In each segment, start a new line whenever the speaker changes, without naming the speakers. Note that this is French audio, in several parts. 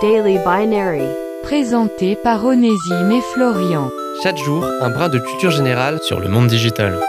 Daily Binary.
Présenté par Onésime et Florian.
Chaque jour, un brin de culture générale
sur le monde digital.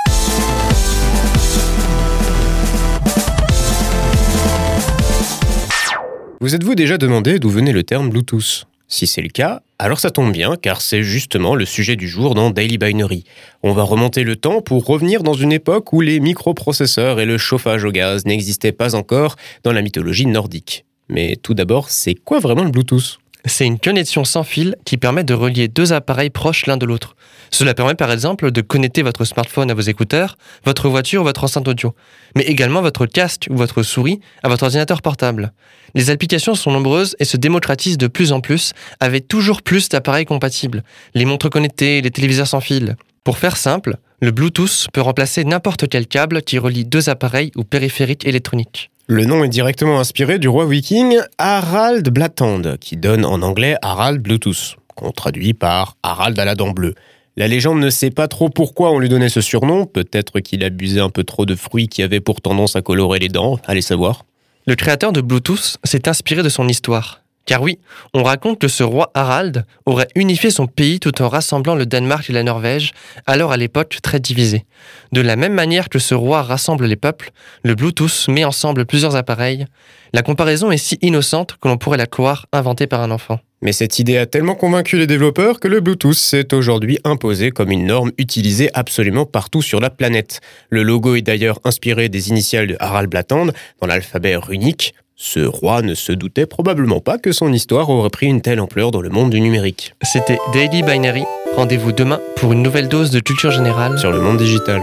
Vous êtes-vous déjà demandé d'où venait le terme Bluetooth? Si c'est le cas, alors ça tombe bien car c'est justement le sujet du jour dans Daily Binary. On va remonter le temps pour revenir dans une époque où les microprocesseurs et le chauffage au gaz n'existaient pas encore dans la mythologie nordique. Mais tout d'abord, c'est quoi vraiment le Bluetooth?
C'est une connexion sans fil qui permet de relier deux appareils proches l'un de l'autre. Cela permet par exemple de connecter votre smartphone à vos écouteurs, votre voiture ou votre enceinte audio, mais également votre casque ou votre souris à votre ordinateur portable. Les applications sont nombreuses et se démocratisent de plus en plus avec toujours plus d'appareils compatibles, les montres connectées, les téléviseurs sans fil. Pour faire simple, le Bluetooth peut remplacer n'importe quel câble qui relie deux appareils ou périphériques électroniques.
Le nom est directement inspiré du roi viking Harald Blattand, qui donne en anglais Harald Bluetooth, qu'on traduit par Harald à la dent bleue. La légende ne sait pas trop pourquoi on lui donnait ce surnom, peut-être qu'il abusait un peu trop de fruits qui avaient pour tendance à colorer les dents, allez savoir.
Le créateur de Bluetooth s'est inspiré de son histoire. Car oui, on raconte que ce roi Harald aurait unifié son pays tout en rassemblant le Danemark et la Norvège, alors à l'époque très divisés. De la même manière que ce roi rassemble les peuples, le Bluetooth met ensemble plusieurs appareils. La comparaison est si innocente que l'on pourrait la croire inventée par un enfant.
Mais cette idée a tellement convaincu les développeurs que le Bluetooth s'est aujourd'hui imposé comme une norme utilisée absolument partout sur la planète. Le logo est d'ailleurs inspiré des initiales de Harald Blattand dans l'alphabet runique, ce roi ne se doutait probablement pas que son histoire aurait pris une telle ampleur dans le monde du numérique.
C'était Daily Binary. Rendez-vous demain pour une nouvelle dose de culture générale
sur le monde digital.